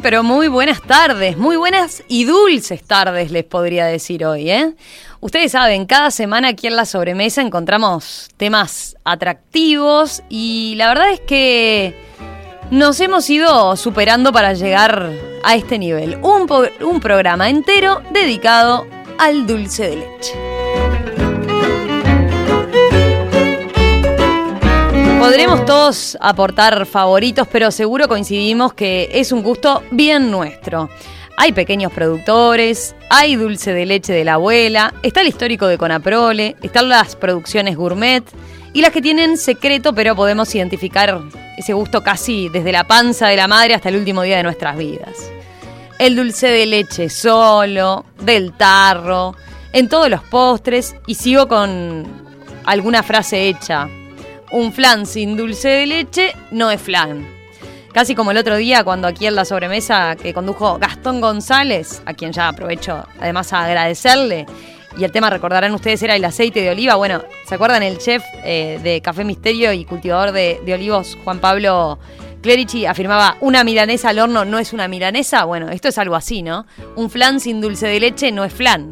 Pero muy buenas tardes, muy buenas y dulces tardes les podría decir hoy, ¿eh? Ustedes saben, cada semana aquí en la sobremesa encontramos temas atractivos y la verdad es que nos hemos ido superando para llegar a este nivel. Un, un programa entero dedicado al dulce de leche. Podremos todos aportar favoritos, pero seguro coincidimos que es un gusto bien nuestro. Hay pequeños productores, hay dulce de leche de la abuela, está el histórico de Conaprole, están las producciones gourmet y las que tienen secreto, pero podemos identificar ese gusto casi desde la panza de la madre hasta el último día de nuestras vidas. El dulce de leche solo, del tarro, en todos los postres y sigo con alguna frase hecha un flan sin dulce de leche no es flan. Casi como el otro día cuando aquí en la sobremesa que condujo Gastón González, a quien ya aprovecho además a agradecerle, y el tema recordarán ustedes era el aceite de oliva. Bueno, ¿se acuerdan el chef eh, de Café Misterio y cultivador de, de olivos, Juan Pablo Clerici, afirmaba, una milanesa al horno no es una milanesa? Bueno, esto es algo así, ¿no? Un flan sin dulce de leche no es flan.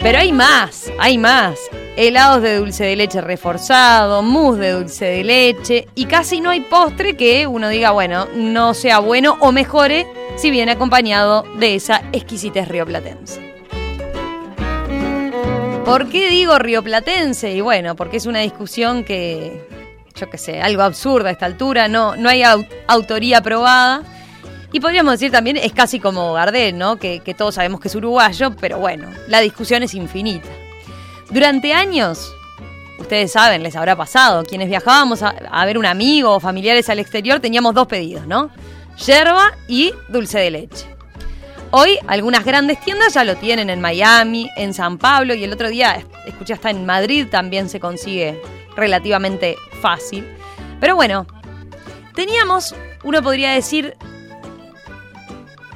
Pero hay más, hay más. Helados de dulce de leche reforzado, mousse de dulce de leche y casi no hay postre que uno diga, bueno, no sea bueno o mejore si viene acompañado de esa exquisitez rioplatense. ¿Por qué digo rioplatense? Y bueno, porque es una discusión que, yo qué sé, algo absurda a esta altura, no, no hay autoría probada y podríamos decir también, es casi como Gardel, ¿no? Que, todos sabemos que es uruguayo, pero bueno, la discusión es infinita. Durante años, ustedes saben, les habrá pasado, quienes viajábamos a, a, ver un amigo o familiares al exterior teníamos dos pedidos, ¿no? Yerba y dulce de leche. Hoy algunas grandes tiendas ya lo tienen en Miami, en San Pablo y el otro día escuché hasta en Madrid también se consigue relativamente fácil. Pero bueno, teníamos, uno podría decir,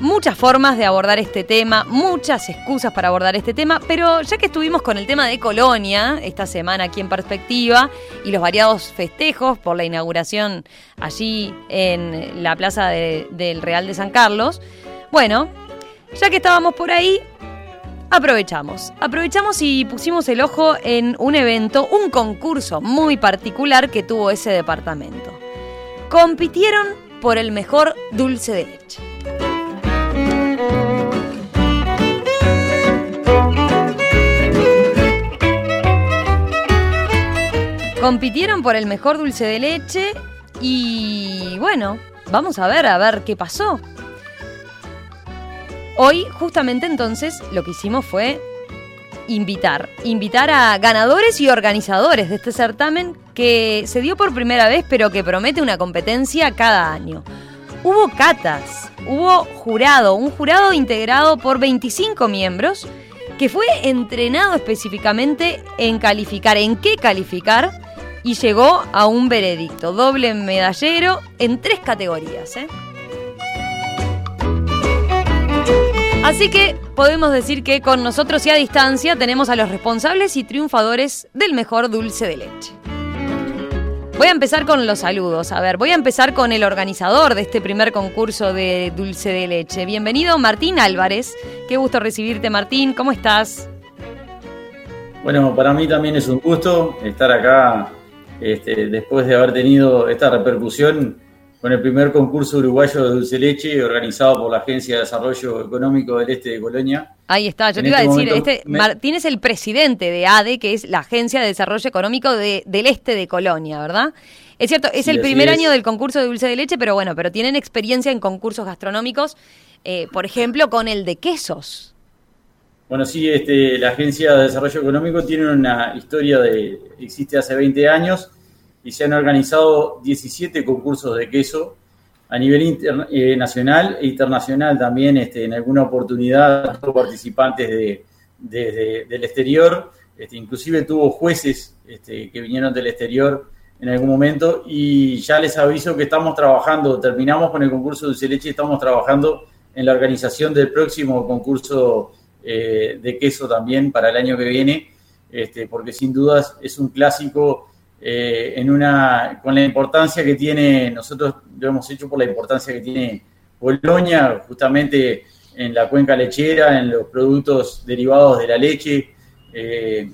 muchas formas de abordar este tema, muchas excusas para abordar este tema, pero ya que estuvimos con el tema de Colonia esta semana aquí en Perspectiva y los variados festejos por la inauguración allí en la plaza del Real de San Carlos, bueno, ya que estábamos por ahí, aprovechamos. Aprovechamos y pusimos el ojo en un evento, un concurso muy particular que tuvo ese departamento. Compitieron por el mejor dulce de leche. Compitieron por el mejor dulce de leche y bueno, vamos a ver, a ver qué pasó. Hoy, justamente entonces, lo que hicimos fue invitar, invitar a ganadores y organizadores de este certamen que se dio por primera vez, pero que promete una competencia cada año. Hubo catas, hubo jurado, un jurado integrado por 25 miembros que fue entrenado específicamente en calificar, en qué calificar y llegó a un veredicto, doble medallero en tres categorías. ¿eh? Así que podemos decir que con nosotros y a distancia tenemos a los responsables y triunfadores del mejor dulce de leche. Voy a empezar con los saludos. A ver, voy a empezar con el organizador de este primer concurso de dulce de leche. Bienvenido Martín Álvarez. Qué gusto recibirte Martín. ¿Cómo estás? Bueno, para mí también es un gusto estar acá este, después de haber tenido esta repercusión con el primer concurso uruguayo de dulce leche organizado por la Agencia de Desarrollo Económico del Este de Colonia. Ahí está, yo te iba a este decir, este, Martín es el presidente de ADE, que es la Agencia de Desarrollo Económico del Este de Colonia, ¿verdad? Es cierto, es el primer año del concurso de dulce de leche, pero bueno, pero tienen experiencia en concursos gastronómicos, eh, por ejemplo, con el de quesos. Bueno, sí, este, la Agencia de Desarrollo Económico tiene una historia de, existe hace 20 años y se han organizado 17 concursos de queso a nivel eh, nacional e internacional también, este, en alguna oportunidad, participantes de, del exterior, este, inclusive tuvo jueces este, que vinieron del exterior en algún momento y ya les aviso que estamos trabajando, terminamos con el concurso de dulce leche, estamos trabajando en la organización del próximo concurso eh, de queso también para el año que viene, este, porque sin dudas es un clásico eh, en una, con la importancia que tiene, nosotros lo hemos hecho por la importancia que tiene Bolonia, justamente en la cuenca lechera, en los productos derivados de la leche. Eh,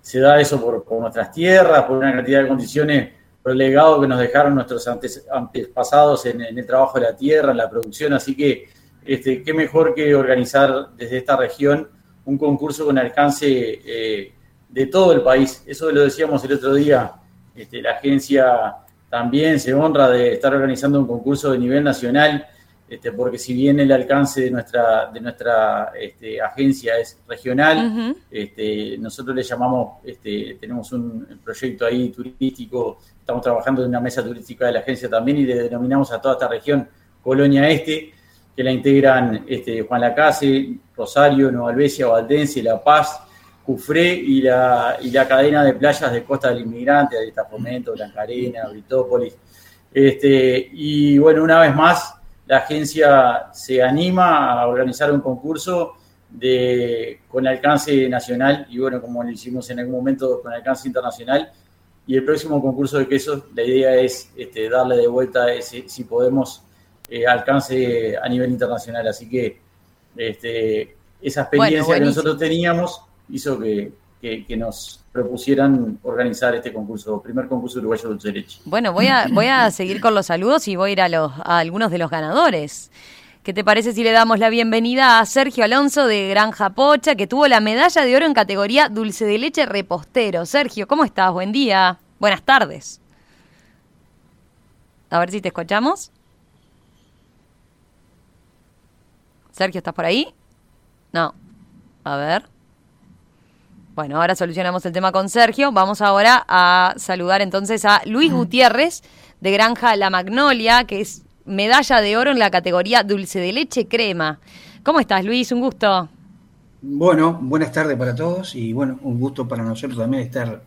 se da eso por, nuestras tierras, por una cantidad de condiciones, por el legado que nos dejaron nuestros antepasados en, el trabajo de la tierra, en la producción. Así que, este, qué mejor que organizar desde esta región un concurso con alcance eh, de todo el país. Eso lo decíamos el otro día. Este, la agencia también se honra de estar organizando un concurso de nivel nacional este, porque si bien el alcance de nuestra, de nuestra este, agencia es regional, este, nosotros le llamamos, tenemos un proyecto ahí turístico, estamos trabajando en una mesa turística de la agencia también y le denominamos a toda esta región Colonia Este, que la integran este, Juan Lacase, Rosario, Nueva Albesia, Valdense, La Paz, Cufré y la, y la cadena de playas de Costa del Inmigrante, de Fomento, Blanca Arena, Britópolis. Este, y bueno, una vez más, la agencia se anima a organizar un concurso de, con alcance nacional y bueno, como lo hicimos en algún momento con alcance internacional. Y el próximo concurso de quesos, la idea es este, darle de vuelta ese, si podemos, eh, alcance a nivel internacional. Así que este, esa experiencia que nosotros teníamos hizo que, que, nos propusieran organizar este concurso, primer concurso uruguayo de dulce leche. Bueno, voy a, voy a seguir con los saludos y voy a ir a, los, a algunos de los ganadores. ¿Qué te parece si le damos la bienvenida a Sergio Alonso de Granja Pocha, que tuvo la medalla de oro en categoría dulce de leche repostero? Sergio, ¿cómo estás? Buen día. Buenas tardes. A ver si te escuchamos. Sergio, ¿estás por ahí? No. A ver. Bueno, ahora solucionamos el tema con Sergio. Vamos ahora a saludar entonces a Luis Gutiérrez de Granja La Magnolia, que es medalla de oro en la categoría dulce de leche crema. ¿Cómo estás, Luis? Un gusto. Bueno, buenas tardes para todos y bueno, un gusto para nosotros también estar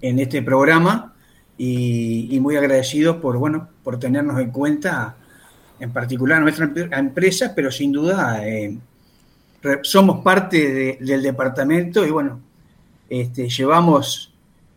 en este programa y, muy agradecidos por bueno por tenernos en cuenta, en particular nuestra empresa, pero sin duda eh, somos parte del departamento y bueno, este, llevamos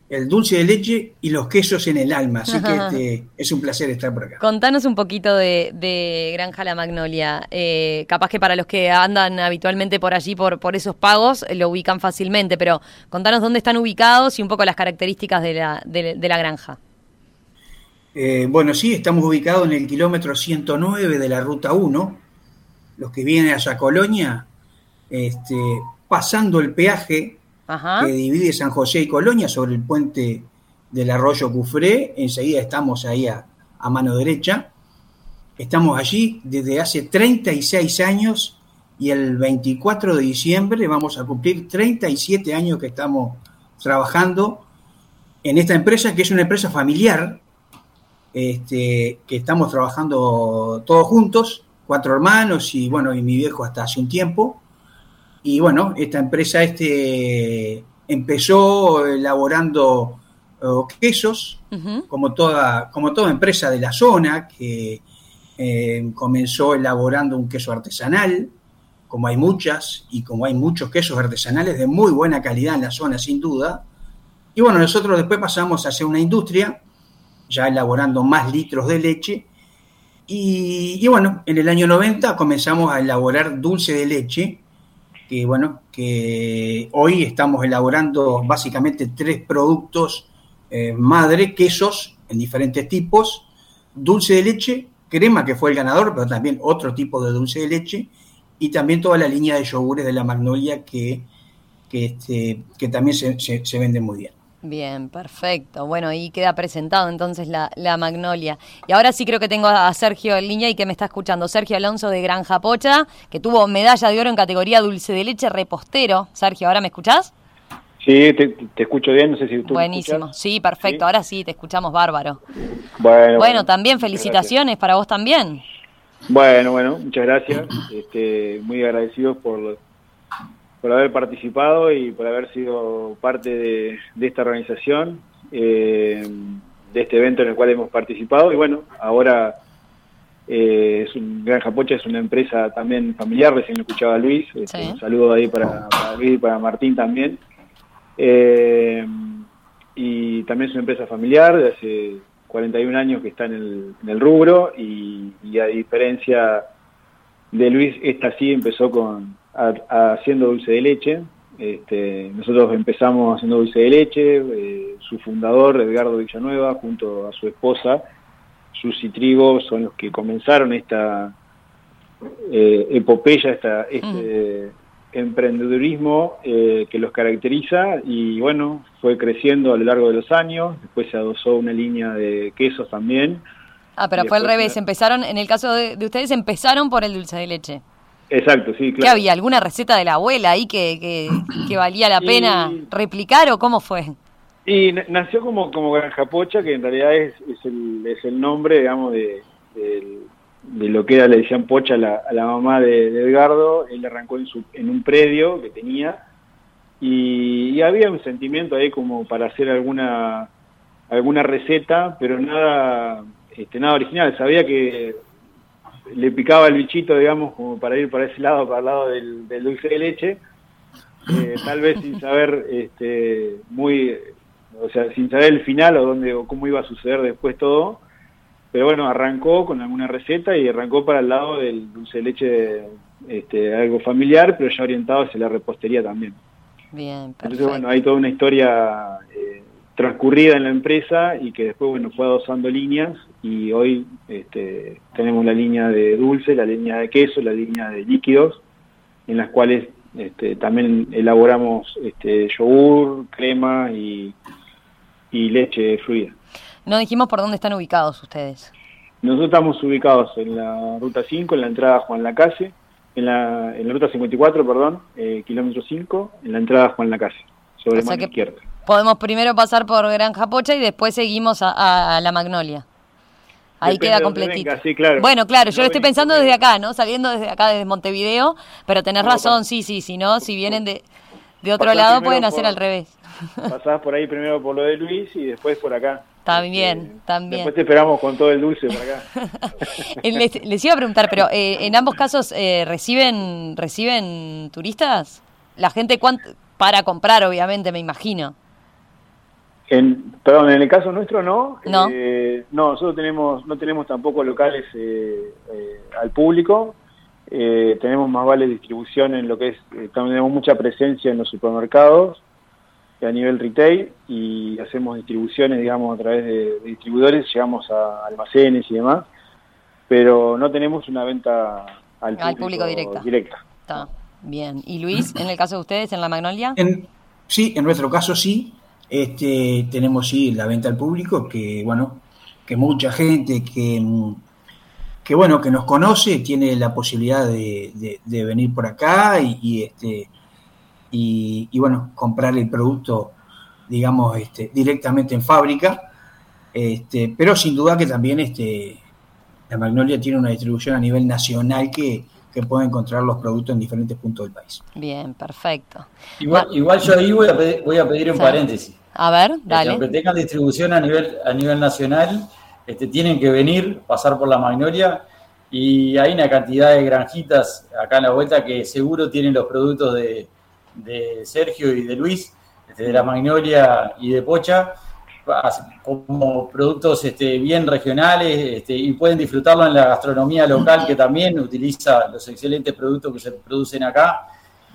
el dulce de leche y los quesos en el alma, así que este, es un placer estar por acá. Contanos un poquito de, Granja La Magnolia. Eh, capaz que para los que andan habitualmente por allí, por, por esos pagos, lo ubican fácilmente, pero contanos dónde están ubicados y un poco las características de la, de, la granja. Eh, bueno, sí, estamos ubicados en el kilómetro 109 de la ruta 1. Los que vienen a Colonia este, pasando el peaje que divide San José y Colonia sobre el puente del arroyo Cufré, enseguida estamos ahí a, mano derecha. Estamos allí desde hace 36 años y el 24 de diciembre vamos a cumplir 37 años que estamos trabajando en esta empresa, que es una empresa familiar, este, que estamos trabajando todos juntos, cuatro hermanos y bueno, y mi viejo hasta hace un tiempo. Y bueno, esta empresa este empezó elaborando eh, quesos, como, toda, como toda empresa de la zona, que eh, comenzó elaborando un queso artesanal, como hay muchas, y como hay muchos quesos artesanales de muy buena calidad en la zona, sin duda. Y bueno, nosotros después pasamos a hacer una industria, ya elaborando más litros de leche, y, bueno, en el año 90 comenzamos a elaborar dulce de leche, que bueno, que hoy estamos elaborando básicamente tres productos eh, madre, quesos en diferentes tipos, dulce de leche, crema que fue el ganador, pero también otro tipo de dulce de leche, y también toda la línea de yogures de la Magnolia que, que, este, que también se, se vende muy bien. Bien, perfecto. Bueno, ahí queda presentado entonces la, Magnolia. Y ahora sí creo que tengo a Sergio en línea y que me está escuchando. Sergio Alonso de Granja Pocha, que tuvo medalla de oro en categoría dulce de leche repostero. Sergio, ¿ahora me escuchás? Sí, te, escucho bien, no sé si tú Buenísimo, sí, perfecto, ahora sí, te escuchamos bárbaro. Bueno, bueno, también felicitaciones para vos también. Bueno, bueno, muchas gracias, este, muy agradecidos por, por haber participado y por haber sido parte de, esta organización, eh, de este evento en el cual hemos participado. Y bueno, ahora eh, es un, Granja Pocha es una empresa también familiar, recién lo escuchaba Luis, este, un saludo ahí para, para Luis y para Martín también. Eh, y también es una empresa familiar de hace 41 años que está en el, rubro y, a diferencia de Luis, esta sí empezó con haciendo dulce de leche. Este, nosotros empezamos haciendo dulce de leche, eh, su fundador, Edgardo Villanueva, junto a su esposa, Susi Trigo, son los que comenzaron esta eh, epopeya, esta, este, emprendedurismo eh, que los caracteriza y bueno, fue creciendo a lo largo de los años, después se adosó una línea de quesos también. Ah, pero fue al revés, empezaron, en el caso de, ustedes, empezaron por el dulce de leche. Exacto, sí, claro. ¿Qué había? ¿Alguna receta de la abuela ahí que, que, valía la pena replicar o cómo fue? Y nació como, como Granja Pocha, que en realidad es, es, el, es el nombre, digamos, de, de lo que era, le decían Pocha a la, mamá de, Edgardo, él arrancó en, su, en un predio que tenía y, había un sentimiento ahí como para hacer alguna alguna receta, pero nada este, nada original, sabía que le picaba el bichito, digamos, como para ir para ese lado, para el lado del, dulce de leche, eh, tal vez sin saber este, muy, o sea, sin saber el final o dónde o cómo iba a suceder después todo, pero bueno, arrancó con alguna receta y arrancó para el lado del dulce de leche, este, algo familiar, pero ya orientado hacia la repostería también. Bien, perfecto. Entonces, bueno, hay toda una historia eh, transcurrida en la empresa y que después, bueno, fue adosando líneas y hoy este, tenemos la línea de dulce, la línea de queso, la línea de líquidos, en las cuales este, también elaboramos este, yogur, crema y, y leche fluida. No dijimos por dónde están ubicados ustedes. Nosotros estamos ubicados en la ruta 5, en la entrada Juan Lacase, en la, en la ruta 54, perdón, eh, kilómetro 5, en la entrada Juan Lacase, sobre la mano izquierda. Podemos primero pasar por Granja Pocha y después seguimos a, la Magnolia. Ahí queda completito. Bueno, claro, yo lo estoy pensando desde acá, ¿no? Saliendo desde acá, desde Montevideo, pero tenés razón, sí, sí, si no, si vienen de, de otro lado pueden hacer al revés. Pasás por ahí primero por lo de Luis y después por acá. También, este, también. Después te esperamos con todo el dulce por acá. les, iba a preguntar, pero eh, en ambos casos eh, reciben reciben turistas, la gente para comprar, obviamente, me imagino. En, perdón, en el caso nuestro no. No. Eh, no, nosotros tenemos no tenemos tampoco locales al público. tenemos más vale distribución en lo que es, tenemos mucha presencia en los supermercados a nivel retail y hacemos distribuciones, digamos, a través de, distribuidores, llegamos a almacenes y demás, pero no tenemos una venta al, público, directa. Está bien. ¿Y Luis, en el caso de ustedes, en la Magnolia? sí, en nuestro caso sí. Este, tenemos sí la venta al público, que bueno, que mucha gente que, que bueno, que nos conoce tiene la posibilidad de, venir por acá y, y este y, bueno, comprar el producto, digamos, este, directamente en fábrica. Este, pero sin duda que también este, la Magnolia tiene una distribución a nivel nacional que, que puede encontrar los productos en diferentes puntos del país. Bien, perfecto. Igual, igual yo ahí voy a pedir, voy a pedir un paréntesis. A ver, dale. aunque tengan distribución a nivel, a nivel nacional, este, tienen que venir, pasar por la Magnolia y hay una cantidad de granjitas acá en la vuelta que seguro tienen los productos de, de Sergio y de Luis, este, de la Magnolia y de Pocha, como productos este, bien regionales este, y pueden disfrutarlo en la gastronomía local que también utiliza los excelentes productos que se producen acá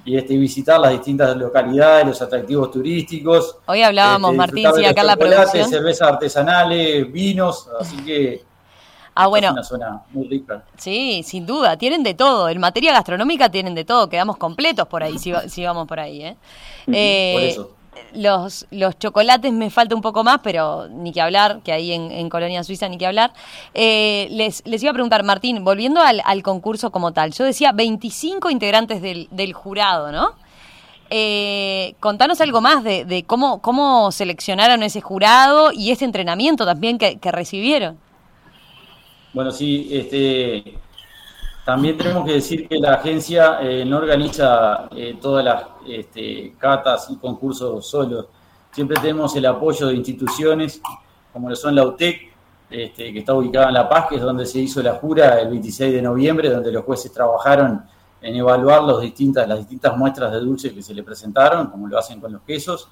y este, visitar las distintas localidades, los atractivos turísticos. Hoy hablábamos, este, Martín, sí, acá la producción. cervezas artesanales, vinos, así que Ah, bueno. Es una zona muy rica. Sí, sin duda. Tienen de todo. En materia gastronómica tienen de todo. Quedamos completos por ahí, si, vamos por ahí. ¿eh? eh por eso. Los, los chocolates me falta un poco más, pero ni que hablar, que ahí en, Colonia Suiza ni que hablar. Eh, les, les iba a preguntar, Martín, volviendo al, concurso como tal, yo decía 25 integrantes del, jurado, ¿no? Eh, contanos algo más de, cómo, cómo seleccionaron ese jurado y ese entrenamiento también que, recibieron. Bueno, sí, este, también tenemos que decir que la agencia eh, no organiza eh, todas las este, catas y concursos solos. Siempre tenemos el apoyo de instituciones como lo son la UTEC, este, que está ubicada en La Paz, que es donde se hizo la jura el 26 de noviembre, donde los jueces trabajaron en evaluar distintas, las distintas muestras de dulce que se le presentaron, como lo hacen con los quesos.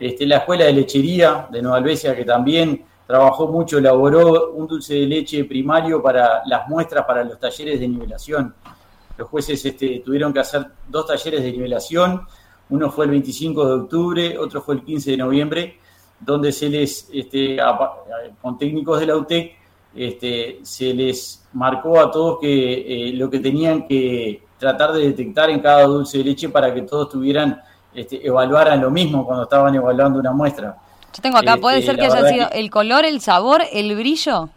Este, la Escuela de Lechería de Nueva Albesia, que también trabajó mucho, elaboró un dulce de leche primario para las muestras para los talleres de nivelación. Los jueces este, tuvieron que hacer dos talleres de nivelación, uno fue el 25 de octubre, otro fue el 15 de noviembre, donde se les, este, con técnicos de la UTEC, este, se les marcó a todos que eh, lo que tenían que tratar de detectar en cada dulce de leche para que todos tuvieran, este, evaluaran lo mismo cuando estaban evaluando una muestra. Yo tengo acá, puede este, ser que haya sido el color, el sabor, el brillo.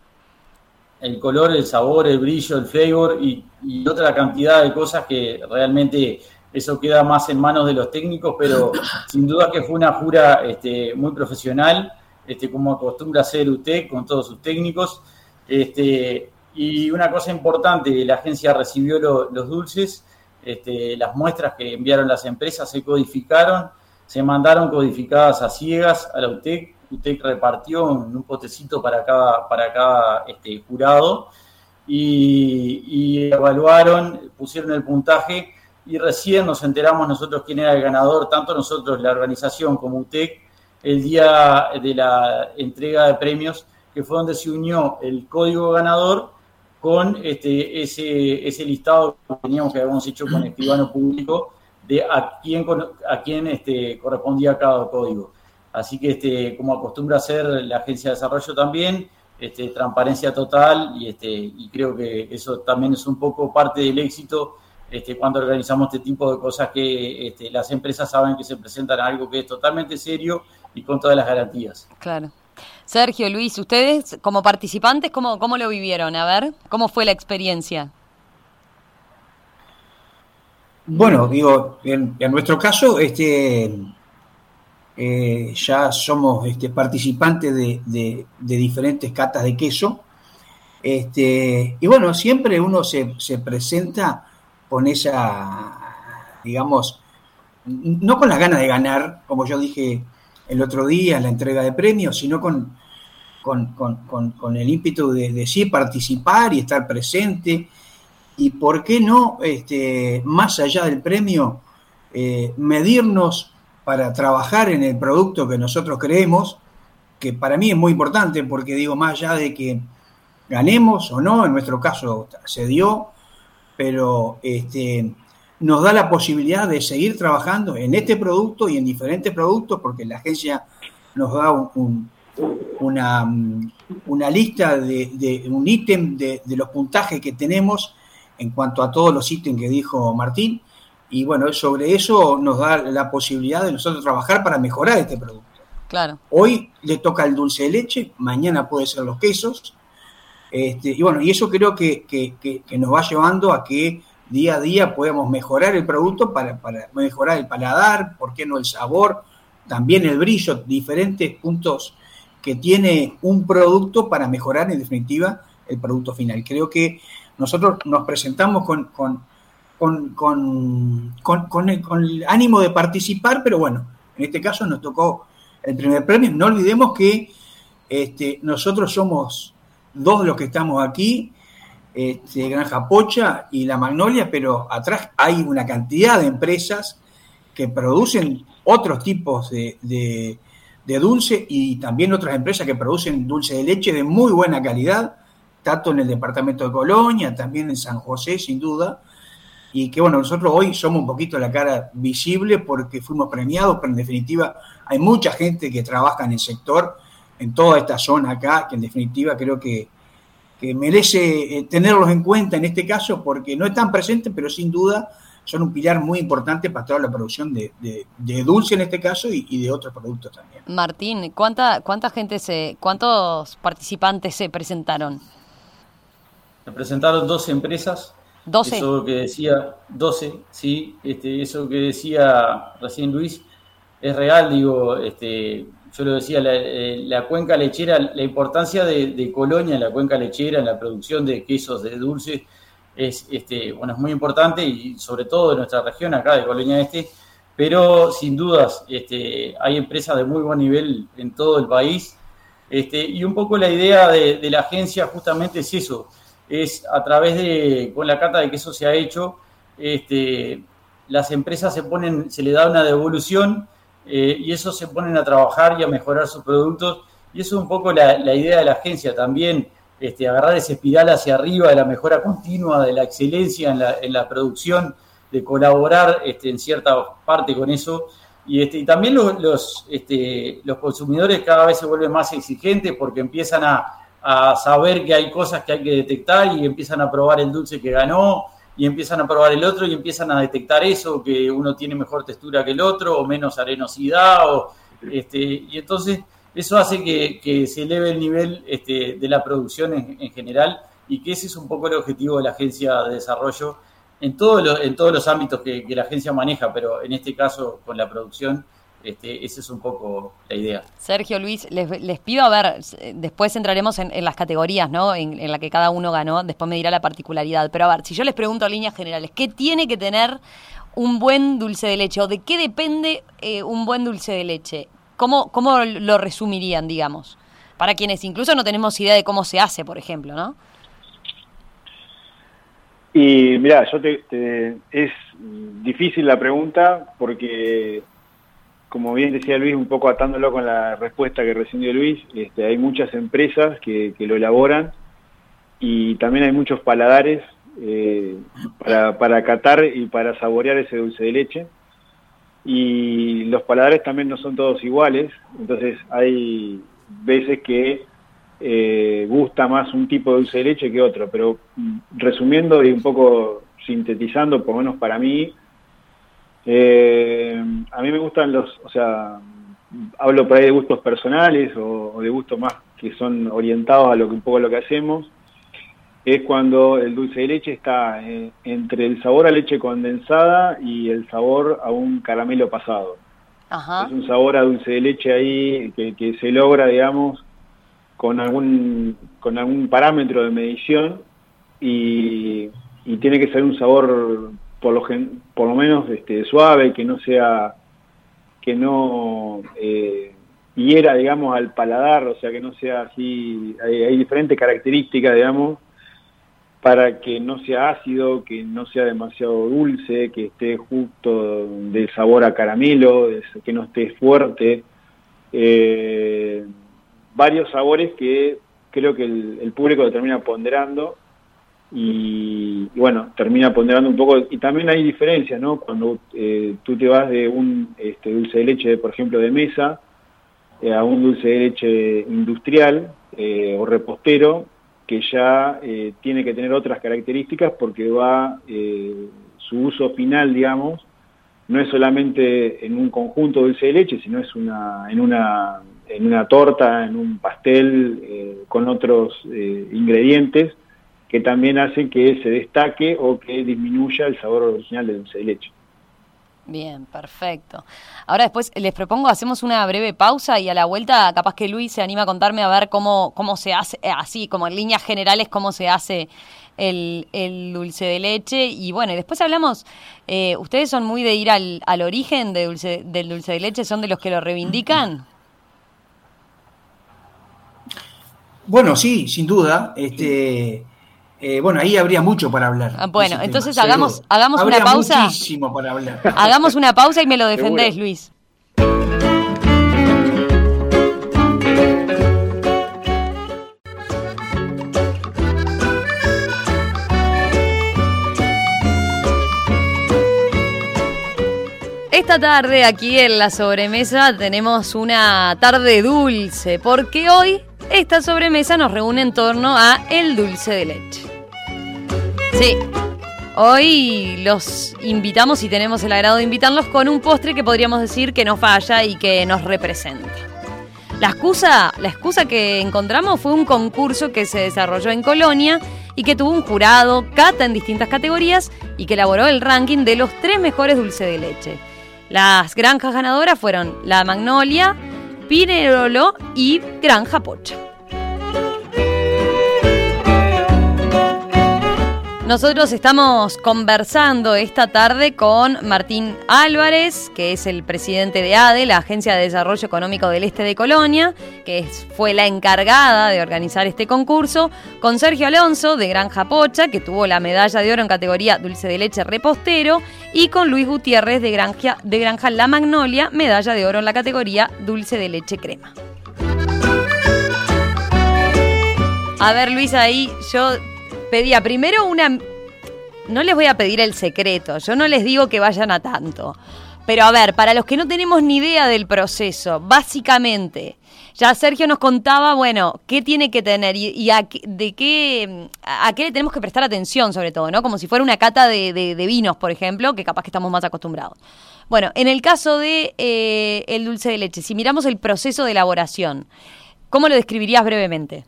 El color, el sabor, el brillo, el flavor y, otra cantidad de cosas que realmente eso queda más en manos de los técnicos, pero sin duda que fue una jura este, muy profesional, este, como acostumbra hacer usted con todos sus técnicos. Este, y una cosa importante, la agencia recibió los dulces, este, las muestras que enviaron las empresas se codificaron, se mandaron codificadas a ciegas a la UTEC, UTEC repartió un potecito para cada, para cada este, jurado. Y, y, evaluaron, pusieron el puntaje y recién nos enteramos nosotros quién era el ganador, tanto nosotros, la organización como UTEC, el día de la entrega de premios, que fue donde se unió el código ganador con este, ese, ese listado que teníamos que habíamos hecho con el escribano público de a quién, a quién este, correspondía cada código. Así que, este, como acostumbra hacer la Agencia de Desarrollo también, este, transparencia total y, este, y creo que eso también es un poco parte del éxito este, cuando organizamos este tipo de cosas que este, las empresas saben que se presentan algo que es totalmente serio y con todas las garantías. Claro. Sergio, Luis, ustedes como participantes, ¿cómo, cómo lo vivieron? A ver, ¿cómo fue la experiencia? Bueno, digo, en, nuestro caso, este, eh, ya somos este, participantes de, diferentes catas de queso. Este, y bueno, siempre uno se, se, presenta con esa, digamos, no con las ganas de ganar, como yo dije el otro día en la entrega de premios, sino con, con, el ímpetu de, sí participar y estar presente. Y por qué no, este, más allá del premio, eh, medirnos para trabajar en el producto que nosotros creemos, que para mí es muy importante, porque digo, más allá de que ganemos o no, en nuestro caso se dio, pero este, nos da la posibilidad de seguir trabajando en este producto y en diferentes productos, porque la agencia nos da una, una, lista de, un ítem de, los puntajes que tenemos en cuanto a todos los ítems que dijo Martín. Y bueno, sobre eso nos da la posibilidad de nosotros trabajar para mejorar este producto. Claro. Hoy le toca el dulce de leche, mañana puede ser los quesos. Este, y bueno, y eso creo que, que nos va llevando a que día a día podemos mejorar el producto para, mejorar el paladar, ¿por qué no el sabor? También el brillo, diferentes puntos que tiene un producto para mejorar en definitiva el producto final. Creo que nosotros nos presentamos con, con, con, el, ánimo de participar, pero bueno, en este caso nos tocó el primer premio. No olvidemos que este, nosotros somos dos de los que estamos aquí este, Granja Pocha y La Magnolia, pero atrás hay una cantidad de empresas que producen otros tipos de, dulce y también otras empresas que producen dulce de leche de muy buena calidad, tanto en el departamento de Colonia, también en San José, sin duda. Y que bueno, nosotros hoy somos un poquito la cara visible porque fuimos premiados, pero en definitiva hay mucha gente que trabaja en el sector, en toda esta zona acá, que en definitiva creo que que merece eh, tenerlos en cuenta en este caso porque no están presentes, pero sin duda son un pilar muy importante para toda la producción de, dulce en este caso y, de otros productos también. Martín, ¿cuánta, cuánta gente se, cuántos participantes se presentaron? Se presentaron dos empresas, 12. Eso que decía, 12, sí, este, eso que decía recién Luis es real, digo, este, yo lo decía, la, eh, cuenca lechera, la importancia de, Colonia en la cuenca lechera, en la producción de quesos, de dulces, es, este, bueno, es muy importante y sobre todo de nuestra región acá de Colonia Este, pero sin dudas este, hay empresas de muy buen nivel en todo el país. Este, y un poco la idea de, de la agencia justamente es eso, es a través de, con la cata de que eso se ha hecho, este, las empresas se ponen, se le da una devolución eh, y eso se ponen a trabajar y a mejorar sus productos. Y eso es un poco la, idea de la agencia también, este, agarrar esa espiral hacia arriba de la mejora continua, de la excelencia en la, en la producción, de colaborar este, en cierta parte con eso. Y, este, y también los, los, este, los consumidores cada vez se vuelven más exigentes porque empiezan a, a saber que hay cosas que hay que detectar y empiezan a probar el dulce que ganó y empiezan a probar el otro y empiezan a detectar eso, que uno tiene mejor textura que el otro o menos arenosidad. O, este, y entonces eso hace que, se eleve el nivel este, de la producción en, general y que ese es un poco el objetivo de la agencia de desarrollo en, todo en todos los ámbitos que la agencia maneja, pero en este caso con la producción este, esa es un poco la idea. Sergio, Luis, les, pido, a ver, después entraremos en, las categorías, ¿no? En, la que cada uno ganó, después me dirá la particularidad. Pero a ver, si yo les pregunto a líneas generales, ¿qué tiene que tener un buen dulce de leche? ¿O de qué depende eh, un buen dulce de leche? ¿Cómo, ¿Cómo lo resumirían, digamos? Para quienes incluso no tenemos idea de cómo se hace, por ejemplo, ¿no? Y mira, yo te, es difícil la pregunta porque como bien decía Luis, un poco atándolo con la respuesta que recién dio Luis, este, hay muchas empresas que, lo elaboran y también hay muchos paladares eh, para, para catar y para saborear ese dulce de leche. Y los paladares también no son todos iguales, entonces hay veces que eh, gusta más un tipo de dulce de leche que otro, pero mm, resumiendo y un poco sintetizando, por lo menos para mí, eh, a mí me gustan los, o sea, hablo por ahí de gustos personales o, de gustos más que son orientados a lo que un poco lo que hacemos. Es cuando el dulce de leche está eh, entre el sabor a leche condensada y el sabor a un caramelo pasado. Es un sabor a dulce de leche ahí que, se logra, digamos, con algún, con algún parámetro de medición y, y tiene que ser un sabor por lo, por lo menos este, suave, que no sea, que no eh, hiera, digamos, al paladar, o sea, que no sea así, hay, diferentes características, digamos, para que no sea ácido, que no sea demasiado dulce, que esté justo de sabor a caramelo, que no esté fuerte. Eh, varios sabores que creo que el, el público lo termina ponderando y, bueno, termina ponderando un poco, y también hay diferencias, ¿no? Cuando eh, tú te vas de un este, dulce de leche, por ejemplo, de mesa, eh, a un dulce de leche industrial eh, o repostero, que ya tiene que tener otras características porque va, su uso final, digamos, no es solamente en un conjunto de dulce de leche, sino es una, en, una, en una torta, en un pastel, con otros ingredientes, que también hacen que se destaque o que disminuya el sabor original del dulce de leche. Bien, perfecto. Ahora después les propongo, hacemos una breve pausa y a la vuelta capaz que Luis se anima a contarme a ver cómo, cómo se hace, eh, así como en líneas generales, cómo se hace el, el dulce de leche. Y bueno, y después hablamos, eh, ¿ustedes son muy de ir al, al origen de dulce, del dulce de leche? ¿Son de los que lo reivindican? Bueno, sí, sin duda. Este, eh, bueno, ahí habría mucho para hablar. Ah, bueno, entonces hagamos, hagamos una pausa. Muchísimo para hablar. Hagamos una pausa y me lo defendés, Luis. Esta tarde aquí en la sobremesa tenemos una tarde dulce, porque hoy esta sobremesa nos reúne en torno a el dulce de leche. Sí, hoy los invitamos y tenemos el agrado de invitarlos con un postre que podríamos decir que no falla y que nos representa. La excusa, la excusa que encontramos fue un concurso que se desarrolló en Colonia y que tuvo un jurado, cata en distintas categorías y que elaboró el ranking de los tres mejores dulces de leche. Las granjas ganadoras fueron La Magnolia, Pinerolo y Granja Pocha. Nosotros estamos conversando esta tarde con Martín Álvarez, que es el presidente de ADE, la Agencia de Desarrollo Económico del Este de Colonia, que fue la encargada de organizar este concurso, con Sergio Alonso de Granja Pocha, que tuvo la medalla de oro en categoría dulce de leche repostero, y con Luis Gutiérrez de Granja, La Magnolia, medalla de oro en la categoría dulce de leche crema. A ver, Luis, ahí yo pedía primero una... No les voy a pedir el secreto, yo no les digo que vayan a tanto. Pero a ver, para los que no tenemos ni idea del proceso, básicamente, ya Sergio nos contaba, bueno, qué tiene que tener y, a, de qué, a qué le tenemos que prestar atención, sobre todo, ¿no? Como si fuera una cata de, vinos, por ejemplo, que capaz que estamos más acostumbrados. Bueno, en el caso de eh, el dulce de leche, si miramos el proceso de elaboración, ¿cómo lo describirías brevemente?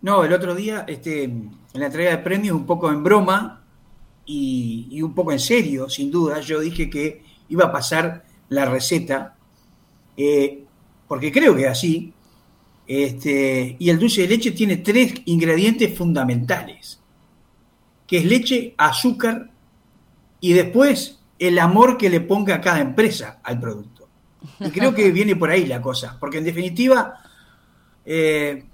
No, el otro día, este, en la entrega de premios, un poco en broma y, un poco en serio, sin duda, yo dije que iba a pasar la receta, eh, porque creo que es así. Este, y el dulce de leche tiene tres ingredientes fundamentales, que es leche, azúcar y después el amor que le ponga cada empresa al producto. Y creo que viene por ahí la cosa, porque en definitiva, eh,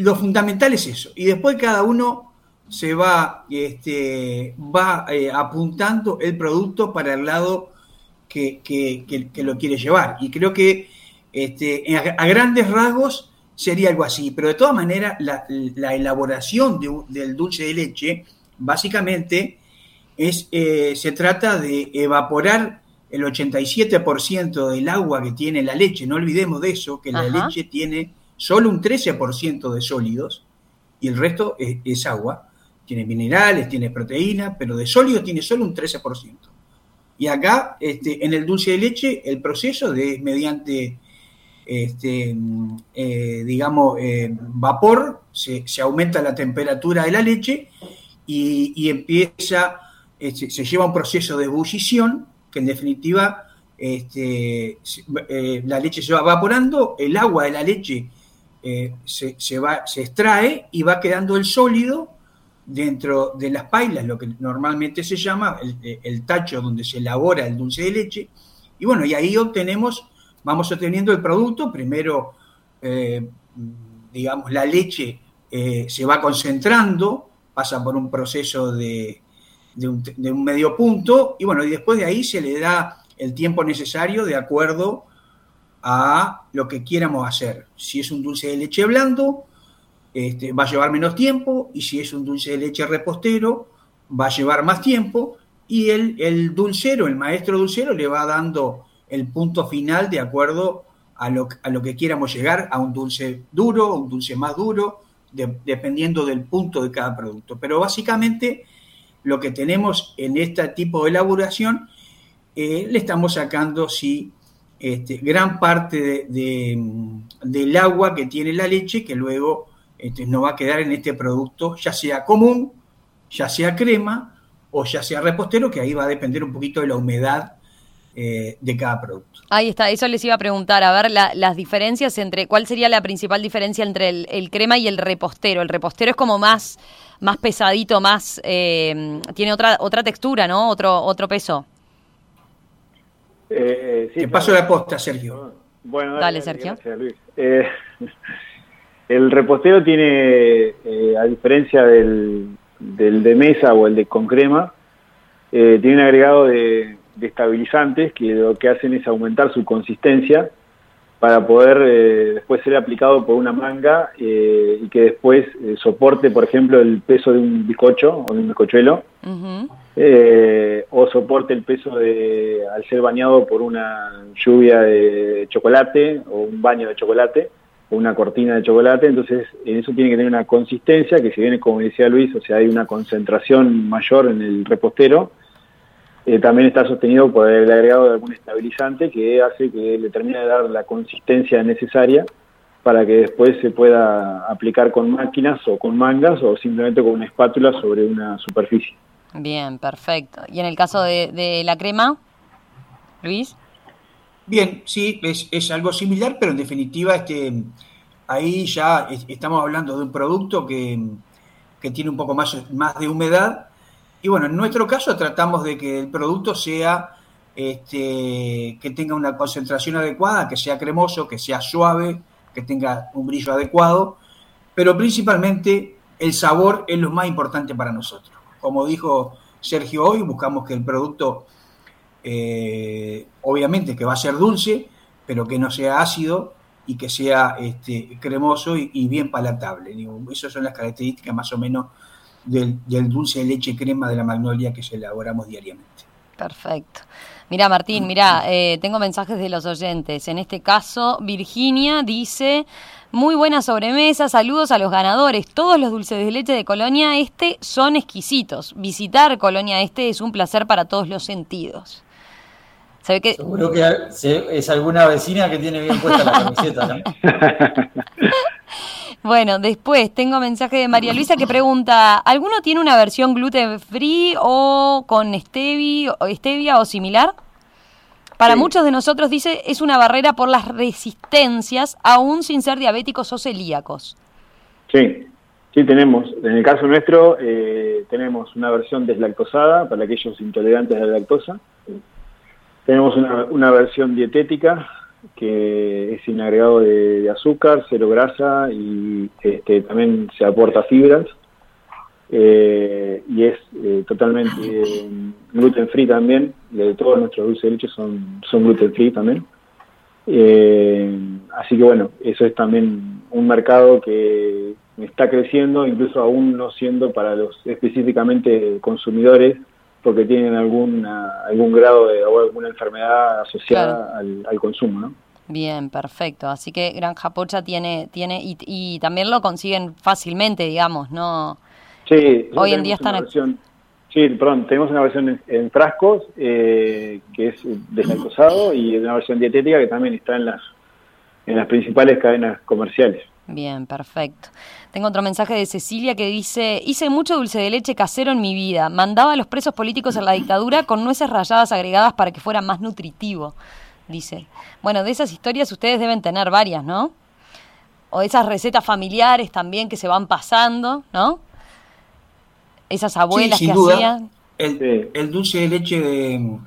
lo fundamental es eso. Y después cada uno se va, este, va eh, apuntando el producto para el lado que, lo quiere llevar. Y creo que este, a, grandes rasgos sería algo así. Pero de todas maneras, la, elaboración del dulce de leche, básicamente, es, eh, se trata de evaporar el 87% del agua que tiene la leche. No olvidemos de eso, que la leche tiene solo un 13% de sólidos y el resto es, agua. Tiene minerales, tiene proteínas, pero de sólidos tiene solo un 13%. Y acá, este, en el dulce de leche, el proceso de mediante, este, eh, digamos, eh, vapor, se, aumenta la temperatura de la leche y, empieza, este, se lleva un proceso de ebullición que en definitiva este, eh, la leche se va evaporando, el agua de la leche eh, se, va, se extrae y va quedando el sólido dentro de las pailas, lo que normalmente se llama el, tacho donde se elabora el dulce de leche. Y bueno, y ahí obtenemos, vamos obteniendo el producto, primero, eh, digamos, la leche eh, se va concentrando, pasa por un proceso de, de, un, de un medio punto, y bueno, y después de ahí se le da el tiempo necesario de acuerdo a lo que quieramos hacer. Si es un dulce de leche blando, este, va a llevar menos tiempo, y si es un dulce de leche repostero, va a llevar más tiempo, y el, el dulcero, el maestro dulcero, le va dando el punto final de acuerdo a lo, a lo que quieramos llegar, a un dulce duro, un dulce más duro, dependiendo del punto de cada producto. Pero básicamente lo que tenemos en este tipo de elaboración, eh, le estamos sacando, si este, gran parte del agua que tiene la leche que luego este, no va a quedar en este producto, ya sea común, ya sea crema o ya sea repostero, que ahí va a depender un poquito de la humedad eh, de cada producto. Ahí está, eso les iba a preguntar, a ver las diferencias entre, ¿cuál sería la principal diferencia entre el, crema y el repostero? El repostero es como más, más pesadito, más, eh, tiene otra, otra textura, ¿no? Otro, otro peso. Eh, Te paso la posta, Sergio. Bueno, dale, Sergio. Eh, el repostero tiene, eh, a diferencia del, del, de mesa o el de con crema, eh, tiene un agregado de, estabilizantes que lo que hacen es aumentar su consistencia para poder después ser aplicado por una manga y que después soporte, por ejemplo, el peso de un bizcocho o de un bizcochuelo eh, o soporte el peso de al ser bañado por una lluvia de chocolate o un baño de chocolate o una cortina de chocolate, entonces en eso tiene que tener una consistencia que si viene como decía Luis, o sea, hay una concentración mayor en el repostero, eh, también está sostenido por el agregado de algún estabilizante que hace que le termine de dar la consistencia necesaria para que después se pueda aplicar con máquinas o con mangas o simplemente con una espátula sobre una superficie. Bien, perfecto. ¿Y en el caso de, la crema, Luis? Bien, sí, es, es, algo similar, pero en definitiva este, ahí ya estamos hablando de un producto que, que tiene un poco más, más de humedad. Y bueno, en nuestro caso tratamos de que el producto sea este, que tenga una concentración adecuada, que sea cremoso, que sea suave, que tenga un brillo adecuado, pero principalmente el sabor es lo más importante para nosotros. Como dijo Sergio hoy, buscamos que el producto, eh, obviamente que va a ser dulce, pero que no sea ácido y que sea este, cremoso y, bien palatable. esas son las características más o menos del, dulce de leche crema de la magnolia que elaboramos diariamente. Perfecto. Mira, Martín, mira, eh, tengo mensajes de los oyentes. En este caso, Virginia dice, muy buena sobremesa, saludos a los ganadores. Todos los dulces de leche de Colonia Este son exquisitos. Visitar Colonia Este es un placer para todos los sentidos. ¿Sabe que... Seguro que es alguna vecina que tiene bien puesta la camiseta, ¿no? Bueno, después tengo mensaje de María Luisa que pregunta, ¿alguno tiene una versión gluten free o con stevia o, stevia o similar? Para muchos de nosotros, dice, es una barrera por las resistencias, aún sin ser diabéticos o celíacos. Sí, sí tenemos. En el caso nuestro, eh, tenemos una versión deslactosada para aquellos intolerantes a la lactosa. Tenemos una, una versión dietética que es sin agregado de, azúcar, cero grasa y este, también se aporta fibras eh, y es eh, totalmente eh, gluten free también, de todos nuestros dulces de leche son, son gluten free también. así que bueno, eso es también un mercado que está creciendo, incluso aún no siendo para los específicamente consumidores, porque tienen alguna, algún grado de o alguna enfermedad asociada al, consumo, ¿no? Bien, perfecto. Así que Granja Pocha tiene, tiene y, y también lo consiguen fácilmente, digamos, ¿no? Sí, hoy en día están Sí, perdón, tenemos una versión en, frascos eh, que es deslactosado y una versión dietética que también está en las en las principales cadenas comerciales. Bien, perfecto. Tengo otro mensaje de Cecilia que dice, hice mucho dulce de leche casero en mi vida, mandaba a los presos políticos en la dictadura con nueces rayadas agregadas para que fuera más nutritivo, dice. Bueno, de esas historias ustedes deben tener varias, ¿no? O esas recetas familiares también que se van pasando, ¿no? Esas abuelas que hacían. El, el, dulce de leche de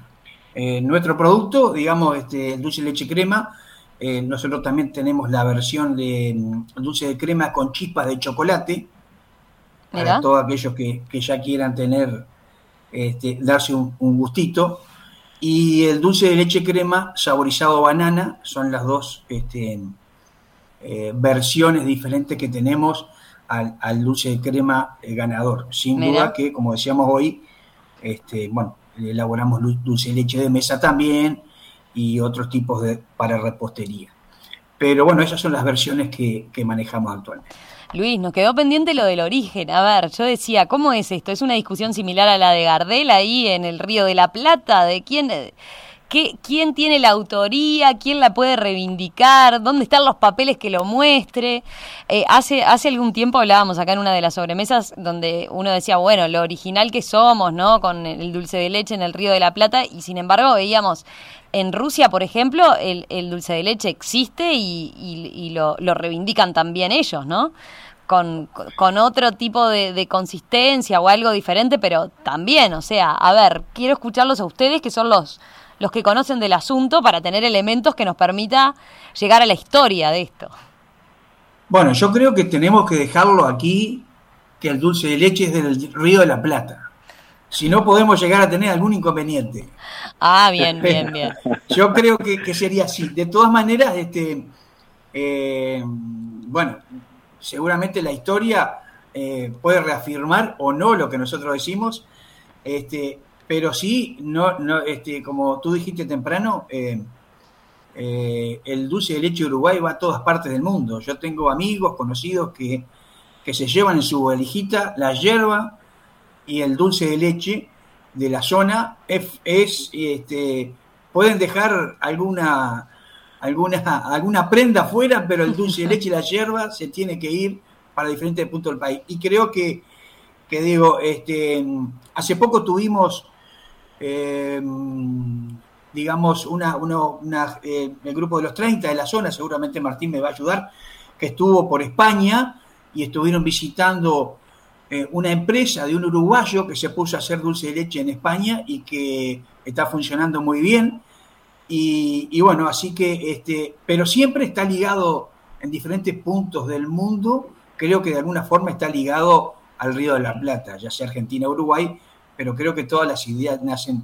eh, nuestro producto, digamos, este, el dulce de leche crema, eh, nosotros también tenemos la versión de mm, dulce de crema con chispas de chocolate. Para todos aquellos que, ya quieran tener, este, darse un, gustito. Y el dulce de leche crema saborizado banana son las dos este, eh, versiones diferentes que tenemos al, dulce de crema eh, ganador. Sin duda que, como decíamos hoy, este, bueno, elaboramos dulce de leche de mesa también, y otros tipos de para repostería. Pero bueno, esas son las versiones que, manejamos actualmente. Luis, nos quedó pendiente lo del origen. A ver, yo decía, ¿cómo es esto? ¿Es una discusión similar a la de Gardel ahí en el Río de la Plata? ¿De quién, qué, quién tiene la autoría? ¿Quién la puede reivindicar? ¿Dónde están los papeles que lo muestre? Eh, hace, hace algún tiempo hablábamos acá en una de las sobremesas donde uno decía, bueno, lo original que somos, ¿no? Con el dulce de leche en el Río de la Plata y sin embargo veíamos en Rusia, por ejemplo, el, dulce de leche existe y, lo, reivindican también ellos, ¿no? Con, otro tipo de, consistencia o algo diferente, pero también, o sea, a ver, quiero escucharlos a ustedes que son los, los que conocen del asunto para tener elementos que nos permita llegar a la historia de esto. Bueno, yo creo que tenemos que dejarlo aquí, que el dulce de leche es del Río de la Plata. Si no podemos llegar a tener algún inconveniente. Ah, bien, bien, bien. Yo creo que, sería así. De todas maneras, este, eh, bueno, seguramente la historia eh, puede reafirmar o no lo que nosotros decimos, este, pero sí, no, no, este, como tú dijiste temprano, eh, el dulce de leche de Uruguay va a todas partes del mundo. Yo tengo amigos, conocidos que, que se llevan en su valijita la hierba y el dulce de leche de la zona es, este, pueden dejar alguna alguna, alguna prenda afuera, pero el dulce de leche y la hierba se tiene que ir para diferentes puntos del país. Y creo que, que digo, este, hace poco tuvimos, em, digamos, una, una, eh, el grupo de los 30 de la zona, seguramente Martín me va a ayudar, que estuvo por España y estuvieron visitando eh, una empresa de un uruguayo que se puso a hacer dulce de leche en España y que está funcionando muy bien. Y, bueno, así que, este, pero siempre está ligado en diferentes puntos del mundo, creo que de alguna forma está ligado al Río de la Plata, ya sea Argentina o Uruguay, pero creo que todas las ideas nacen,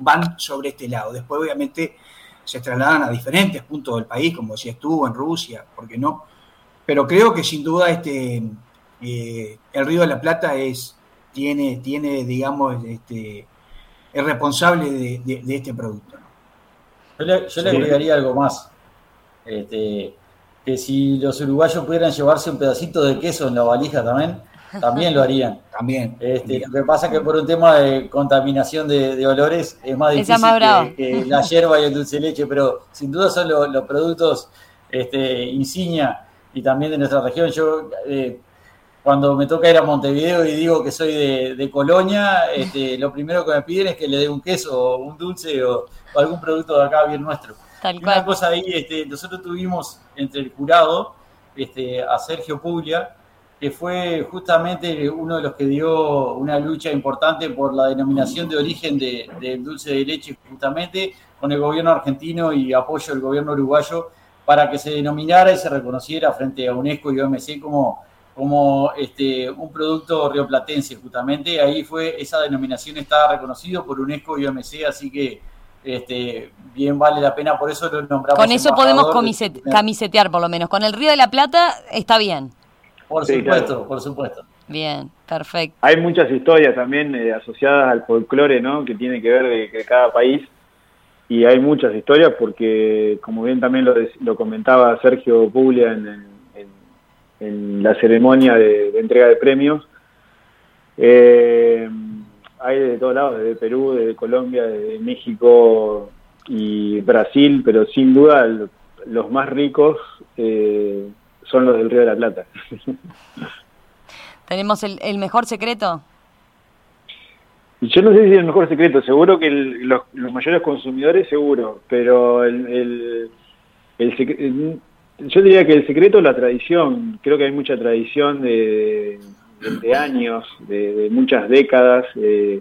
van sobre este lado. Después, obviamente, se trasladan a diferentes puntos del país, como si estuvo en Rusia, ¿por qué no? Pero creo que sin duda este, eh, el Río de la Plata es, tiene, tiene digamos, este, es responsable de, este producto. Yo le, agregaría algo más. Este, que si los uruguayos pudieran llevarse un pedacito de queso en la valija también, también lo harían. También. Este, lo que pasa es que por un tema de contaminación de, olores es más difícil que, la hierba y el dulce de leche, pero sin duda son los, productos este, insignia y también de nuestra región. Yo eh, cuando me toca ir a Montevideo y digo que soy de, Colonia, este, lo primero que me piden es que le dé un queso o un dulce o, algún producto de acá bien nuestro. Una cosa ahí, este, nosotros tuvimos entre el jurado este, a Sergio Puglia, que fue justamente uno de los que dio una lucha importante por la denominación de origen del dulce de leche, justamente con el gobierno argentino y apoyo del gobierno uruguayo para que se denominara y se reconociera frente a UNESCO y OMC como como este, un producto rioplatense justamente. Ahí fue, esa denominación está reconocido por UNESCO y OMC, así que este, bien vale la pena, por eso lo nombramos. Con eso podemos camisetear por lo menos. Con el Río de la Plata está bien. Por supuesto, por supuesto. Bien, perfecto. Hay muchas historias también eh, asociadas al folclore, ¿no? Que tiene que ver de, cada país. Y hay muchas historias porque, como bien también lo, lo comentaba Sergio Puglia en, en la ceremonia de, entrega de premios. Eh, hay de todos lados, desde Perú, desde Colombia, desde México y Brasil, pero sin duda los más ricos eh, son los del Río de la Plata. ¿Tenemos el, mejor secreto? Yo no sé si es el mejor secreto, seguro que los, mayores consumidores, seguro, pero el, el, el, yo diría que el secreto es la tradición. Creo que hay mucha tradición de, años, de, muchas décadas eh,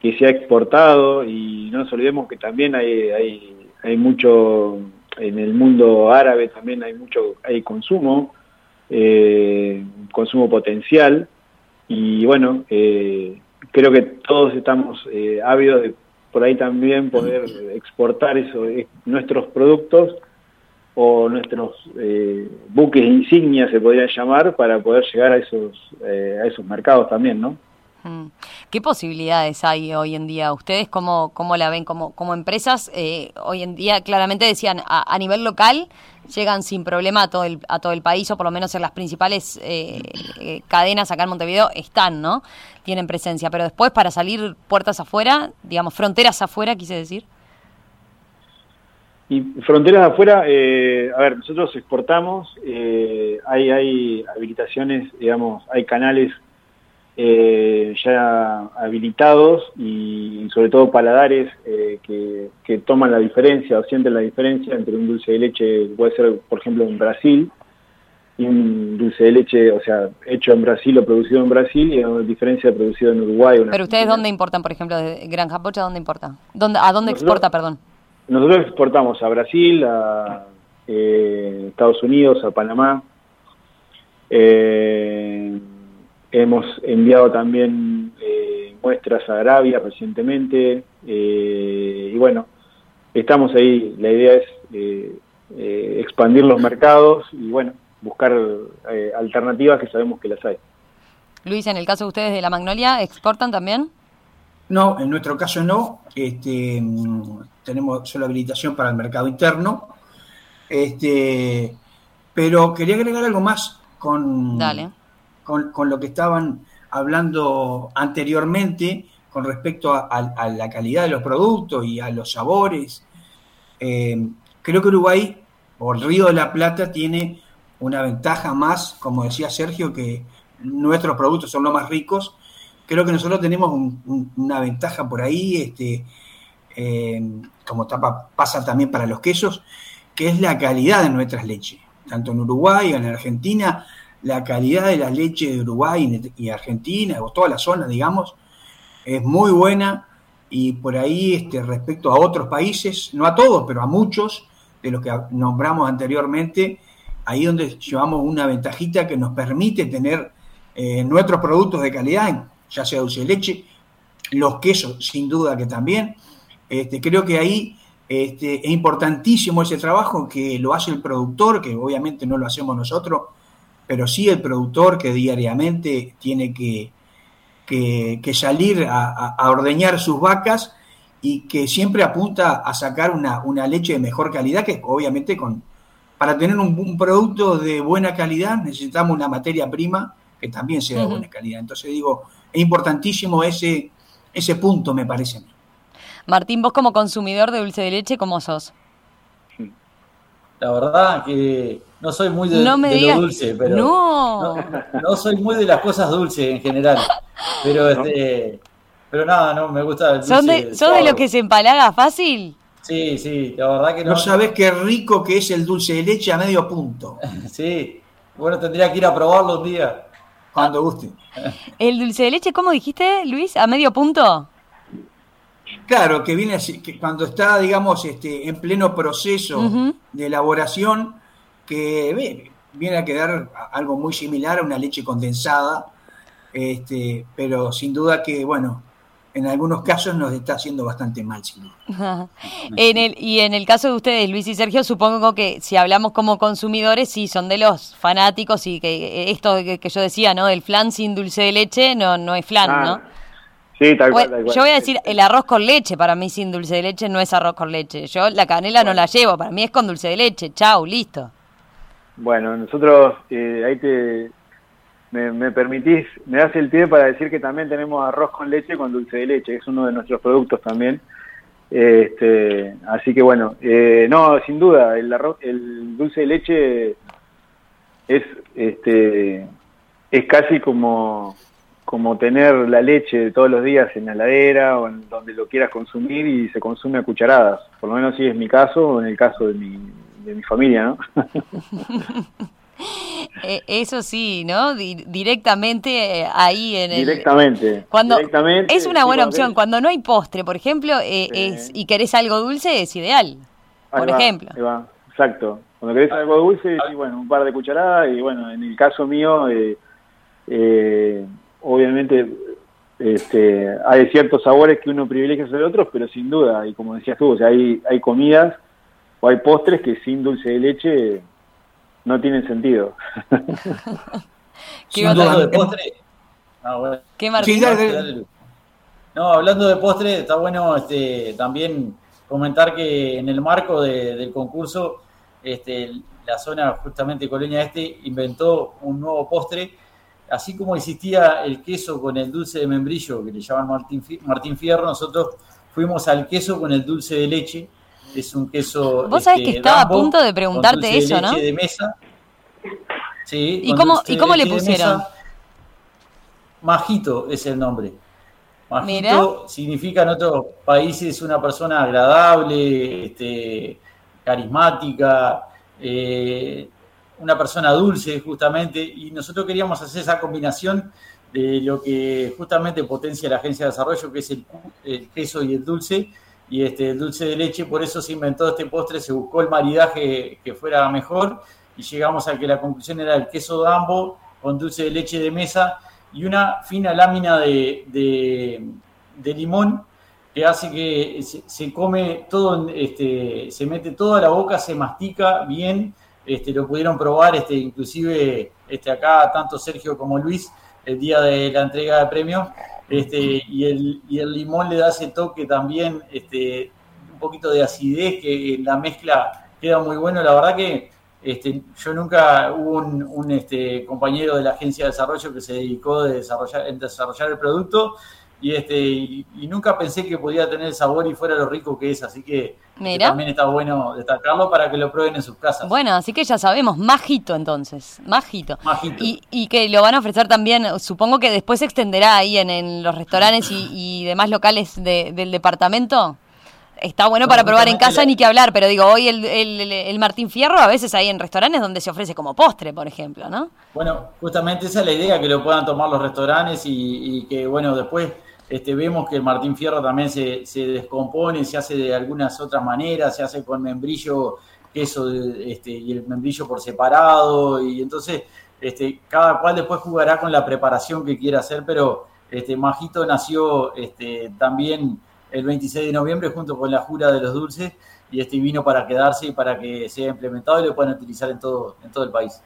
que se ha exportado y no nos olvidemos que también hay, hay, hay mucho, en el mundo árabe también hay mucho, hay consumo, eh, consumo potencial y bueno, eh, creo que todos estamos ávidos de por ahí también poder exportar eso, nuestros productos o nuestros eh, buques insignia se podrían llamar para poder llegar a esos eh, a esos mercados también, ¿no? Mm. ¿Qué posibilidades hay hoy en día? ¿Ustedes cómo, cómo la ven como, como empresas? Eh, hoy en día claramente decían a, nivel local llegan sin problema a todo el, a todo el país o por lo menos en las principales cadenas acá en Montevideo están, ¿no? Tienen presencia, pero después para salir puertas afuera, digamos fronteras afuera, quise decir. Y fronteras afuera, eh, a ver, nosotros exportamos, eh, hay, hay habilitaciones, digamos, hay canales eh, ya habilitados y, sobre todo paladares que, que, toman la diferencia o sienten la diferencia entre un dulce de leche, puede ser, por ejemplo, en Brasil, y un dulce de leche, o sea, hecho en Brasil o producido en Brasil, y una diferencia producido en Uruguay. Pero ustedes, ¿dónde importan, por ejemplo, de Granja Pocha, dónde importa? ¿Dónde, ¿A dónde exporta, perdón? Nosotros exportamos a Brasil, a eh, Estados Unidos, a Panamá. Eh, hemos enviado también eh, muestras a Arabia recientemente. y bueno, estamos ahí. La idea es expandir los mercados y bueno, buscar alternativas que sabemos que las hay. Luis, en el caso de ustedes de la Magnolia, ¿exportan también? No, en nuestro caso no. Este, tenemos solo habilitación para el mercado interno. Este, pero quería agregar algo más con, con, lo que estaban hablando anteriormente con respecto a, la calidad de los productos y a los sabores. Eh, creo que Uruguay, o el Río de la Plata, tiene una ventaja más, como decía Sergio, que nuestros productos son los más ricos. Creo que nosotros tenemos una ventaja por ahí, este, eh, como pasa también para los quesos, que es la calidad de nuestras leches. Tanto en Uruguay, en Argentina, la calidad de la leche de Uruguay y Argentina, o toda la zona, digamos, es muy buena y por ahí este, respecto a otros países, no a todos, pero a muchos de los que nombramos anteriormente, ahí donde llevamos una ventajita que nos permite tener eh, nuestros productos de calidad, ya sea dulce de leche, los quesos, sin duda que también. Este, creo que ahí este, es importantísimo ese trabajo que lo hace el productor, que obviamente no lo hacemos nosotros, pero sí el productor que diariamente tiene que, que, salir a, ordeñar sus vacas y que siempre apunta a sacar una, una leche de mejor calidad, que obviamente con, para tener un, producto de buena calidad necesitamos una materia prima que también sea de buena calidad. Entonces digo, es importantísimo ese, ese punto, me parece a mí. Martín, vos como consumidor de dulce de leche, ¿cómo sos? La verdad que no soy muy de, lo dulce, pero no. no. soy muy de las cosas dulces en general. Pero este, pero nada, no, me gusta el dulce. ¿Son de, ¿son de los que se empalaga fácil? Sí, sí, la verdad que no. No sabes qué rico que es el dulce de leche a medio punto. sí, bueno, tendría que ir a probarlo un día. Cuando guste. ¿El dulce de leche, cómo dijiste, Luis? ¿A medio punto? Claro, que viene así, que cuando está, digamos, este, en pleno proceso de elaboración, que viene a quedar algo muy similar a una leche condensada, este, pero sin duda que, bueno, en algunos casos nos está haciendo bastante mal, sin duda. en el, y en el caso de ustedes, Luis y Sergio, supongo que si hablamos como consumidores, sí, son de los fanáticos y que esto que, yo decía, ¿no? Del flan sin dulce de leche no, no es flan, ¿no? Ah, sí, tal cual, tal cual. Yo voy a decir, el arroz con leche para mí sin dulce de leche no es arroz con leche. Yo la canela no la llevo, para mí es con dulce de leche. Chau, listo. Bueno, nosotros eh, ahí te, me, permitís, me das el pie para decir que también tenemos arroz con leche con dulce de leche, es uno de nuestros productos también. Este, así que bueno, eh, no, sin duda, el arroz, el dulce de leche es, este, es casi como, como tener la leche todos los días en la heladera o en donde lo quieras consumir y se consume a cucharadas. Por lo menos si es mi caso o en el caso de mi, de mi familia, ¿no? Eh, eso sí, ¿no? directamente eh, ahí en el... Directamente. Cuando es una buena opción. Cuando no hay postre, por ejemplo, eh, es, y querés algo dulce, es ideal. por ejemplo. Exacto. Cuando querés algo dulce, sí, bueno, un par de cucharadas y bueno, en el caso mío, obviamente este, hay ciertos sabores que uno privilegia sobre otros, pero sin duda, y como decías tú, o sea, hay, hay comidas o hay postres que sin dulce de leche no tienen sentido. ¿Qué hablando de postre. Ah, ¿Qué No, hablando de postre, está bueno este, también comentar que en el marco del concurso, este, la zona justamente Colonia Este inventó un nuevo postre, así como existía el queso con el dulce de membrillo, que le llaman Martín, Martín Fierro, nosotros fuimos al queso con el dulce de leche, es un queso. Vos sabés que este, estaba a punto de preguntarte eso, ¿no? De mesa. Sí, ¿Y cómo, ¿y cómo le pusieron? Majito es el nombre. Majito significa en otros países una persona agradable, este, carismática, eh, una persona dulce justamente, y nosotros queríamos hacer esa combinación de lo que justamente potencia la Agencia de Desarrollo, que es el queso y el dulce, y este, el dulce de leche, por eso se inventó este postre, se buscó el maridaje que fuera mejor y llegamos a que la conclusión era el queso dambo con dulce de leche de mesa y una fina lámina de, de, limón que hace que se, come todo, este, se mete toda la boca, se mastica bien, este, lo pudieron probar, este, inclusive este, acá tanto Sergio como Luis el día de la entrega de premios este, y, el, limón le da ese toque también, un poquito de acidez, que la mezcla queda muy bueno. La verdad que yo nunca hubo un, compañero de la agencia de desarrollo que se dedicó desarrollar, desarrollar el producto y, este, y, nunca pensé que podía tener sabor y fuera lo rico que es, así que, también está bueno destacarlo para que lo prueben en sus casas. Bueno, así que ya sabemos, majito entonces, majito. Y, y que lo van a ofrecer también, supongo que después se extenderá ahí en, los restaurantes y, demás locales del departamento. Está bueno para probar en casa, ni que hablar, pero digo, hoy el, el, Martín Fierro a veces hay en restaurantes donde se ofrece como postre, por ejemplo, ¿no? Bueno, justamente esa es la idea, que lo puedan tomar los restaurantes y, y que, bueno, después este, vemos que Martín Fierro también se, se, descompone, se hace de algunas otras maneras, se hace con membrillo, queso este, y el membrillo por separado, y entonces este, cada cual después jugará con la preparación que quiera hacer, pero este, Majito nació este, también el 26 de noviembre junto con la Jura de los Dulces y este vino para quedarse y para que sea implementado y lo puedan utilizar en todo, en todo el país.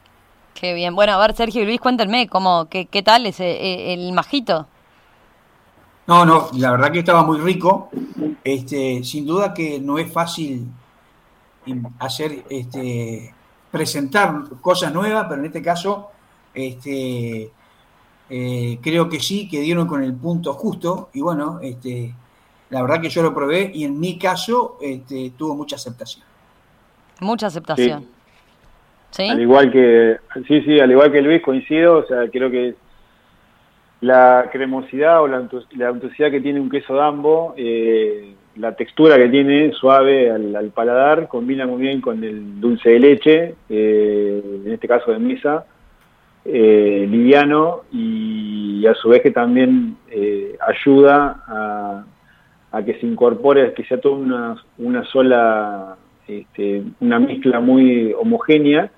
Qué bien. Bueno, a ver, Sergio y Luis, cuéntenme, ¿cómo, qué, qué tal es eh, el Majito? No, no, la verdad que estaba muy rico. Este, sin duda que no es fácil hacer, este, presentar cosas nuevas, pero en este caso, este, eh, creo que sí, que dieron con el punto justo. Y bueno, este, la verdad que yo lo probé y en mi caso este, tuvo mucha aceptación. Mucha aceptación. Sí. Al igual que, sí, sí, al igual que Luis coincido, o sea, creo que la cremosidad o la, la que tiene un queso dambo, eh, la textura que tiene suave al, paladar, combina muy bien con el dulce de leche, eh, en este caso de misa, eh, liviano y, a su vez que también ayuda a, a, que se incorpore, que sea toda una, una sola, este, una mezcla muy homogénea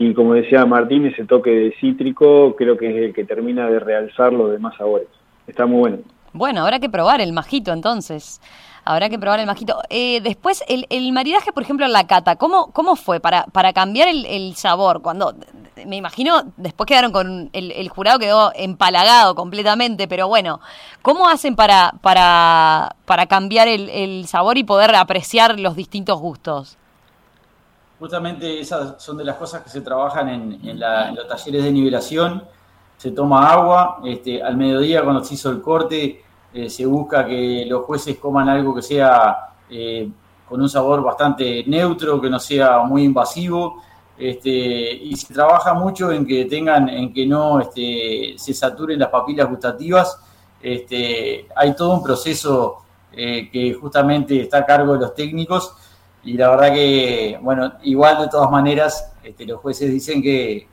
y como decía Martín, ese toque de cítrico creo que es el que termina de realzar los demás sabores. Está muy bueno. Bueno, habrá que probar el majito entonces. Habrá que probar el majito. Eh, después, el, el, maridaje, por ejemplo, en la cata, ¿cómo, cómo fue para, para cambiar el, sabor? Cuando, me imagino, después quedaron con, el, el, jurado quedó empalagado completamente, pero bueno, ¿cómo hacen para, para, para cambiar el, el sabor y poder apreciar los distintos gustos? Justamente esas son de las cosas que se trabajan en, los talleres de nivelación. Se toma agua, este, al mediodía cuando se hizo el corte eh, se busca que los jueces coman algo que sea eh, con un sabor bastante neutro, que no sea muy invasivo. Este, y se trabaja mucho en que tengan, en que no este, se saturen las papilas gustativas. Este, hay todo un proceso eh, que justamente está a cargo de los técnicos y la verdad que, bueno, igual de todas maneras, este, los jueces dicen que,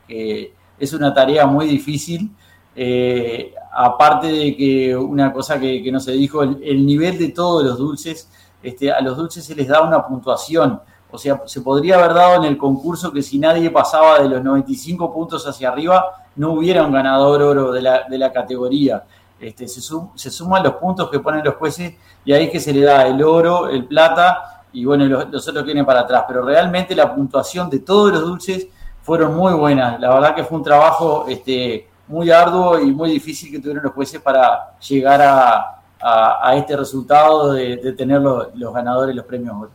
es una tarea muy difícil. Eh, aparte de que una cosa que, no se dijo, el, nivel de todos los dulces, este, a los dulces se les da una puntuación. O sea, se podría haber dado en el concurso que si nadie pasaba de los 95 puntos hacia arriba, no hubiera un ganador oro de la, de la categoría. Este, se, se suman los puntos que ponen los jueces y ahí es que se le da el oro, el plata y bueno, los, otros vienen para atrás, pero realmente la puntuación de todos los dulces fueron muy buenas. La verdad que fue un trabajo este, muy arduo y muy difícil que tuvieron los jueces para llegar a, este resultado de, tener los, ganadores los premios.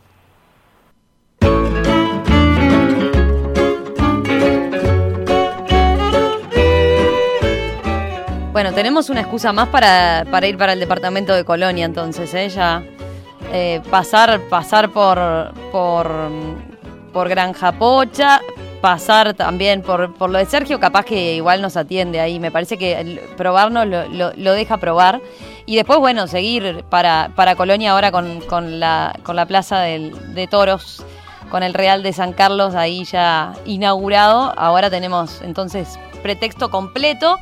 Bueno, tenemos una excusa más para, ir para el departamento de Colonia entonces, ¿eh? Eh, pasar, pasar por, por, por Granja Pocha, pasar también por, por lo de Sergio, capaz que igual nos atiende ahí, me parece que probarnos lo, lo, deja probar. Y después, bueno, seguir para, para Colonia ahora con, con, la, con la Plaza del, de Toros, con el Real de San Carlos ahí ya inaugurado. Ahora tenemos entonces pretexto completo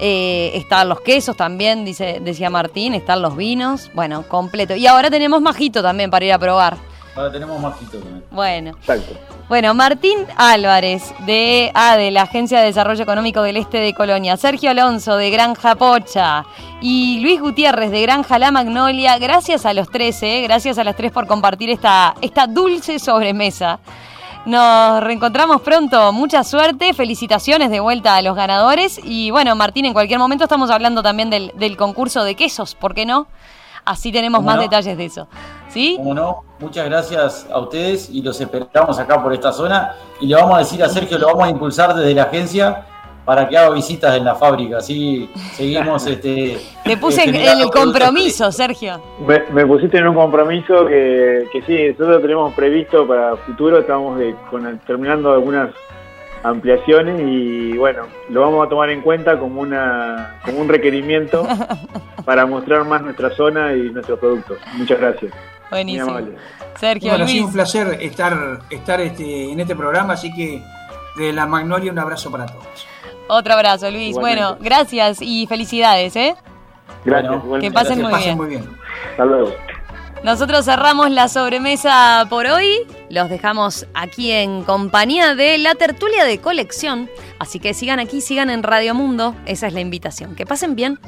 eh, están los quesos también, dice, decía Martín, están los vinos, bueno, completo. Y ahora tenemos majito también para ir a probar. Ahora tenemos majito también. Bueno. Bueno, Martín Álvarez de ah, de la Agencia de Desarrollo Económico del Este de Colonia, Sergio Alonso de Granja Pocha y Luis Gutiérrez de Granja La Magnolia, gracias a los tres, eh, gracias a las tres por compartir esta, esta dulce sobremesa. Nos reencontramos pronto, mucha suerte, felicitaciones de vuelta a los ganadores y bueno, Martín, en cualquier momento estamos hablando también del, concurso de quesos, ¿por qué no? Así tenemos más detalles de eso. ¿Sí? Como no, muchas gracias a ustedes y los esperamos acá por esta zona y le vamos a decir a Sergio, lo vamos a impulsar desde la agencia para que haga visitas en la fábrica, así seguimos este. Te puse en el compromiso, Sergio. Me, pusiste en un compromiso que, que sí, nosotros tenemos previsto para el futuro, estamos terminando algunas ampliaciones y bueno, lo vamos a tomar en cuenta como una como un requerimiento para mostrar más nuestra zona y nuestros productos. Muchas gracias. Buenísimo. Sergio, bueno, ha sido un placer estar estar este, en este programa, así que de la Magnolia un abrazo para todos. Otro abrazo, Luis. Bueno, gracias y felicidades, ¿eh? Gracias. que pasen, muy, bien. muy bien. Hasta luego. Nosotros cerramos la sobremesa por hoy. Los dejamos aquí en compañía de la tertulia de colección. Así que sigan aquí, sigan en Radio Mundo. Esa es la invitación. Que pasen bien.